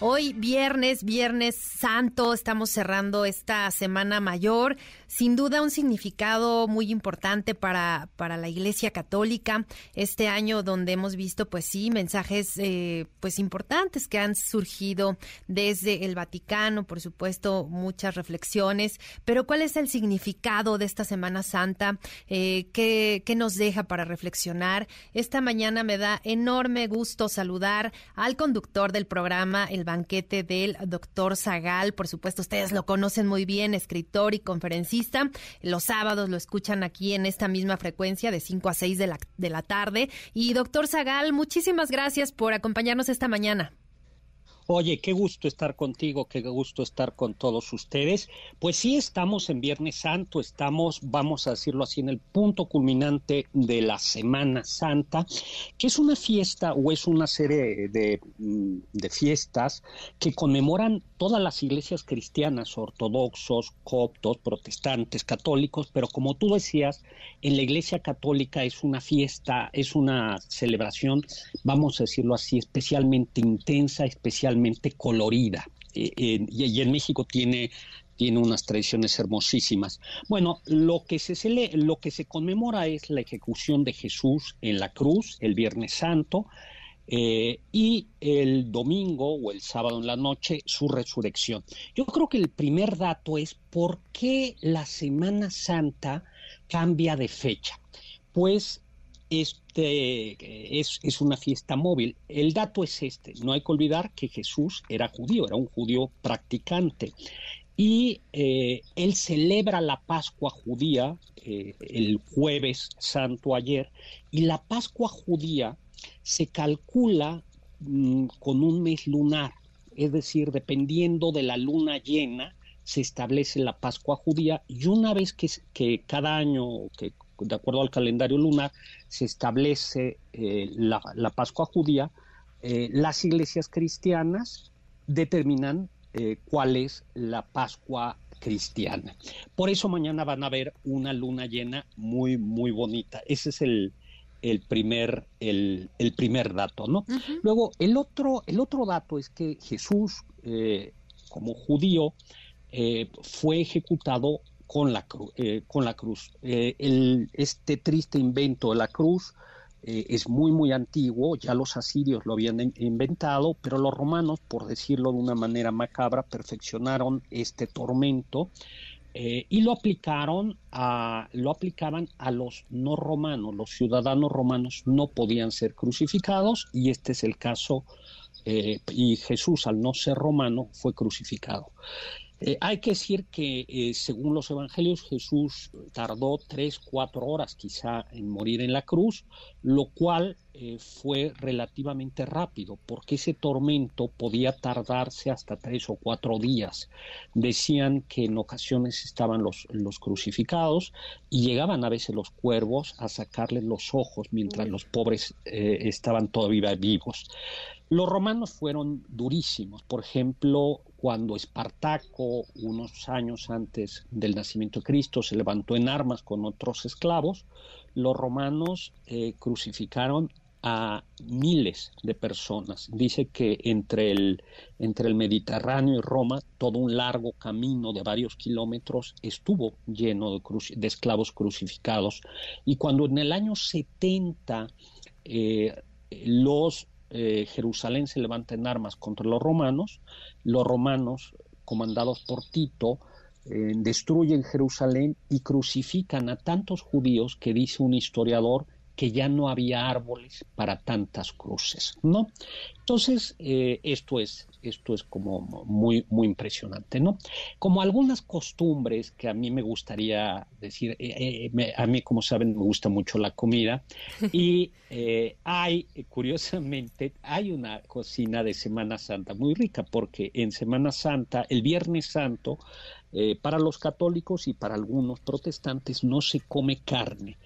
Hoy viernes, viernes santo, estamos cerrando esta semana mayor sin duda un significado muy importante para, para la Iglesia Católica este año donde hemos visto pues sí mensajes eh, pues importantes que han surgido desde el Vaticano, por supuesto muchas reflexiones, pero ¿cuál es el significado de esta Semana Santa? Eh, ¿qué, ¿Qué nos deja para reflexionar? Esta mañana me da enorme gusto saludar al conductor del programa El Banquete del Doctor Zagal, por supuesto ustedes lo conocen muy bien, escritor y conferencista los sábados lo escuchan aquí en esta misma frecuencia de 5 a 6 de la, de la tarde. Y doctor Zagal, muchísimas gracias por acompañarnos esta mañana. Oye, qué gusto estar contigo, qué gusto estar con todos ustedes. Pues sí, estamos en Viernes Santo, estamos, vamos a decirlo así, en el punto culminante de la Semana Santa, que es una fiesta o es una serie de, mm, fiestas que conmemoran todas las iglesias cristianas, ortodoxos, coptos, protestantes, católicos, pero como tú decías, en la iglesia católica es una fiesta, es una celebración, vamos a decirlo así, especialmente intensa, especialmente colorida. Eh, y, en México tiene tiene unas tradiciones hermosísimas. Bueno, lo que se lo que se conmemora es la ejecución de Jesús en la cruz el Viernes Santo eh, y el domingo o el sábado en la noche su resurrección. Yo creo que el primer dato es por qué la Semana Santa cambia de fecha. Pues este es, es, una fiesta móvil. El dato es este, no hay que olvidar que Jesús era judío, era un judío practicante. Y eh, él celebra la Pascua judía eh, el jueves santo ayer, y la Pascua judía se calcula mm, con un mes lunar, es decir, dependiendo de la luna llena, se establece la Pascua judía y una vez que, que cada año, que de acuerdo al calendario lunar, se establece eh, la, Pascua judía, eh, las iglesias cristianas determinan eh, cuál es la Pascua cristiana. Por eso mañana van a ver una luna llena muy, muy bonita. Ese es el, primer, el, primer dato, ¿no? Luego, el otro, el otro dato es que Jesús, como judío, fue ejecutado con la, eh, con la cruz. Eh, este triste invento de la cruz eh, es muy, muy antiguo, ya los asirios lo habían inventado, pero los romanos, por decirlo de una manera macabra, perfeccionaron este tormento y lo aplicaron a, lo aplicaban a los no romanos, los ciudadanos romanos no podían ser crucificados y este es el caso y Jesús al no ser romano fue crucificado. Eh, hay que decir que eh, según los evangelios Jesús tardó tres, cuatro horas quizá en morir en la cruz, lo cual eh, fue relativamente rápido, porque ese tormento podía tardarse hasta tres o cuatro días. Decían que en ocasiones estaban los, los crucificados y llegaban a veces los cuervos a sacarles los ojos mientras los pobres estaban todavía vivos. Los romanos fueron durísimos. Por ejemplo, cuando Espartaco, unos años antes del nacimiento de Cristo, se levantó en armas con otros esclavos, los romanos eh, crucificaron a miles de personas. Dice que entre el, entre el Mediterráneo y Roma, todo un largo camino de varios kilómetros estuvo lleno de, esclavos crucificados. Y cuando en el año 70 eh, los eh, Jerusalén se levanta en armas contra los romanos, los romanos, comandados por Tito, eh, destruyen Jerusalén y crucifican a tantos judíos que dice un historiador que ya no había árboles para tantas cruces, ¿no? Entonces, eh, esto es, esto es como muy, muy impresionante, ¿no? Como algunas costumbres que a mí me gustaría decir, eh, eh, a mí, como saben, me gusta mucho la comida, y hay, curiosamente, hay una cocina de Semana Santa muy rica, porque en Semana Santa, el Viernes Santo, para los católicos y para algunos protestantes no se come carne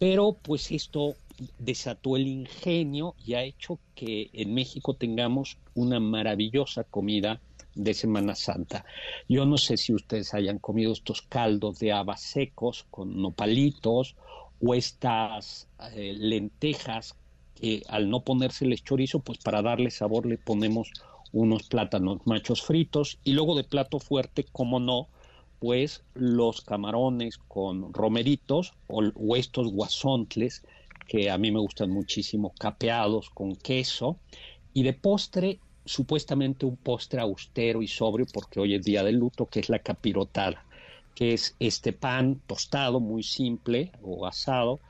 pero pues esto desató el ingenio y ha hecho que en México tengamos una maravillosa comida de Semana Santa. Yo no sé si ustedes hayan comido estos caldos de habas secos con nopalitos o estas eh, lentejas que al no ponérseles chorizo, pues para darle sabor le ponemos unos plátanos machos fritos y luego de plato fuerte, como no, pues los camarones con romeritos o, o estos guasontles que a mí me gustan muchísimo, capeados con queso y de postre supuestamente un postre austero y sobrio porque hoy es día de luto, que es la capirotada, que es este pan tostado muy simple o asado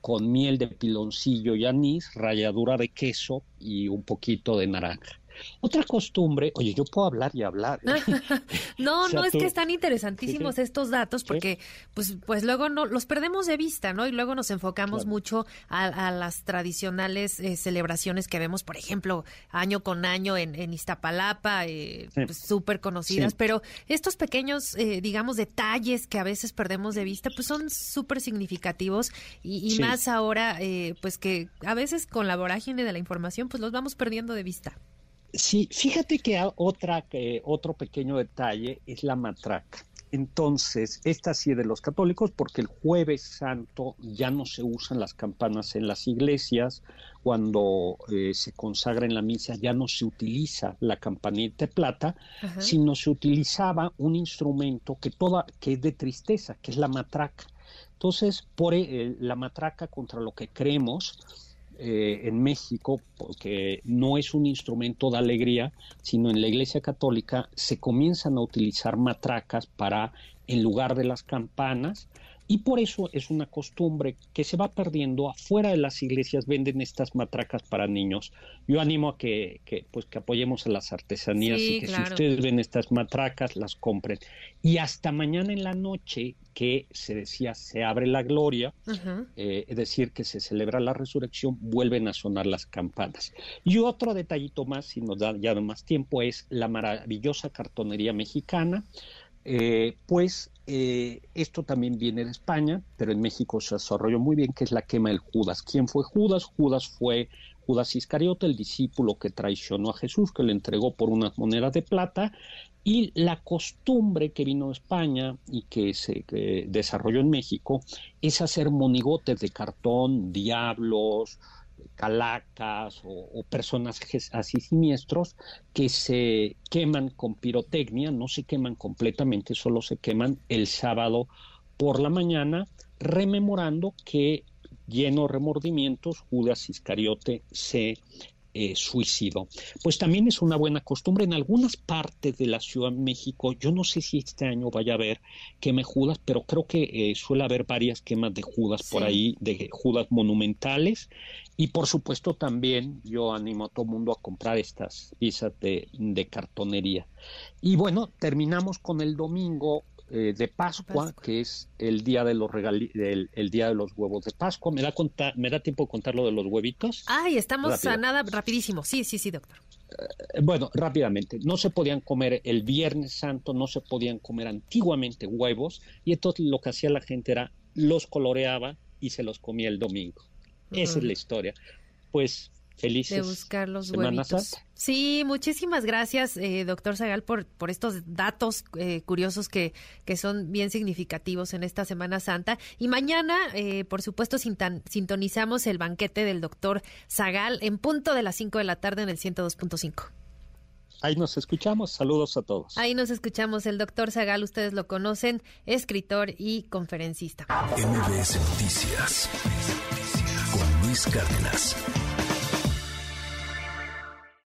con miel de piloncillo y anís, ralladura de queso y un poquito de naranja. Otra costumbre, oye, yo puedo hablar y hablar. ¿eh? no, no, es que están interesantísimos estos datos porque pues, pues luego no los perdemos de vista, ¿no? Y luego nos enfocamos mucho a, las tradicionales eh, celebraciones que vemos, por ejemplo, año con año en, en Iztapalapa, eh, pues, súper conocidas, pero estos pequeños, digamos, detalles que a veces perdemos de vista, pues son súper significativos y, y más ahora, pues que a veces con la vorágine de la información, pues los vamos perdiendo de vista. Sí, fíjate que otra, otro pequeño detalle es la matraca. Entonces, esta sí es de los católicos porque el jueves santo ya no se usan las campanas en las iglesias, cuando eh, se consagra en la misa ya no se utiliza la campanita de plata, sino se utilizaba un instrumento que, toda, que es de tristeza, que es la matraca. Entonces, por eh, la matraca contra lo que creemos, eh, en México, porque no es un instrumento de alegría, sino en la Iglesia Católica se comienzan a utilizar matracas para, en lugar de las campanas, y por eso es una costumbre que se va perdiendo. Afuera de las iglesias venden estas matracas para niños. Yo animo a que, pues, que apoyemos a las artesanías y que si ustedes ven estas matracas, las compren. Y hasta mañana en la noche, que se decía se abre la gloria, eh, es decir, que se celebra la resurrección, vuelven a sonar las campanas. Y otro detallito más, si nos da ya más tiempo, es la maravillosa cartonería mexicana. Eh, pues eh, esto también viene de España, pero en México se desarrolló muy bien, que es la quema del Judas. ¿Quién fue Judas? Judas fue Judas Iscariote, el discípulo que traicionó a Jesús, que le entregó por unas monedas de plata, y la costumbre que vino de España y que se desarrolló en México es hacer monigotes de cartón, diablos, calacas o, personas así siniestros que se queman con pirotecnia, no se queman completamente, solo se queman el sábado por la mañana, rememorando que lleno remordimientos Judas Iscariote se eh, suicidio. Pues también es una buena costumbre en algunas partes de la Ciudad de México. Yo no sé si este año vaya a haber queme Judas, pero creo que eh, suele haber varias quemas de Judas por ahí, de Judas monumentales. Y por supuesto también yo animo a todo el mundo a comprar estas piezas de, de cartonería. Y bueno, terminamos con el domingo eh, de Pascua, que es el día de los el, día de los huevos de Pascua. ¿Me da, ¿Me da tiempo de contar lo de los huevitos? Ay, estamos a nada rapidísimo. Sí, sí, sí, doctor. Eh, bueno, rápidamente. No se podían comer el Viernes Santo, no se podían comer antiguamente huevos, y entonces lo que hacía la gente era los coloreaba y se los comía el domingo. Esa es la historia. Pues felices. De buscar los huevitos. Sí, muchísimas gracias, eh, doctor Zagal, por, por estos datos eh, curiosos que, que son bien significativos en esta Semana Santa. Y mañana, eh, por supuesto, sintonizamos el banquete del doctor Zagal en punto de las 5 de la tarde en el 102.5. Ahí nos escuchamos. Saludos a todos. Ahí nos escuchamos. El doctor Zagal, ustedes lo conocen, escritor y conferencista. MBS Noticias con Luis Cárdenas.